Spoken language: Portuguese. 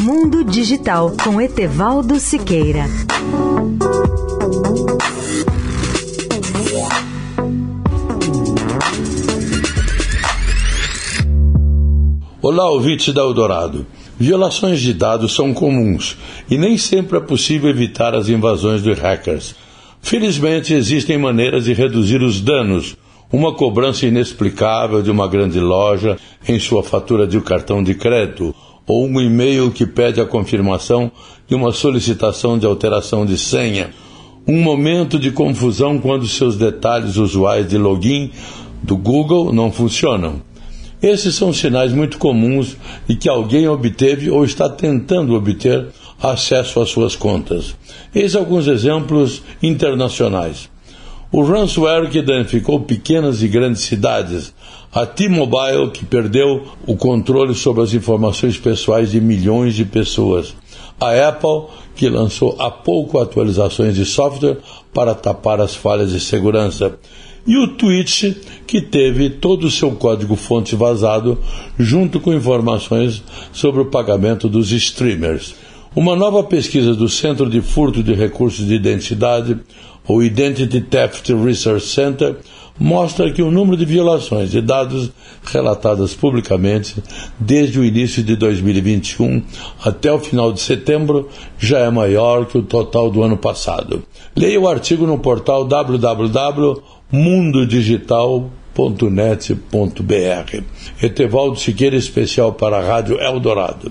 Mundo Digital com Etevaldo Siqueira. Olá, ouvintes da Eldorado. Violações de dados são comuns e nem sempre é possível evitar as invasões de hackers. Felizmente, existem maneiras de reduzir os danos. Uma cobrança inexplicável de uma grande loja em sua fatura de cartão de crédito ou um e-mail que pede a confirmação de uma solicitação de alteração de senha, um momento de confusão quando seus detalhes usuais de login do Google não funcionam. Esses são sinais muito comuns de que alguém obteve ou está tentando obter acesso às suas contas. Eis alguns exemplos internacionais. O ransomware que danificou pequenas e grandes cidades, a T-Mobile que perdeu o controle sobre as informações pessoais de milhões de pessoas, a Apple que lançou há pouco atualizações de software para tapar as falhas de segurança, e o Twitch que teve todo o seu código-fonte vazado junto com informações sobre o pagamento dos streamers. Uma nova pesquisa do Centro de Furto de Recursos de Identidade, o Identity Theft Research Center, mostra que o número de violações de dados relatadas publicamente desde o início de 2021 até o final de setembro já é maior que o total do ano passado. Leia o artigo no portal www.mundodigital.net.br. Etevaldo Siqueira, especial para a Rádio Eldorado.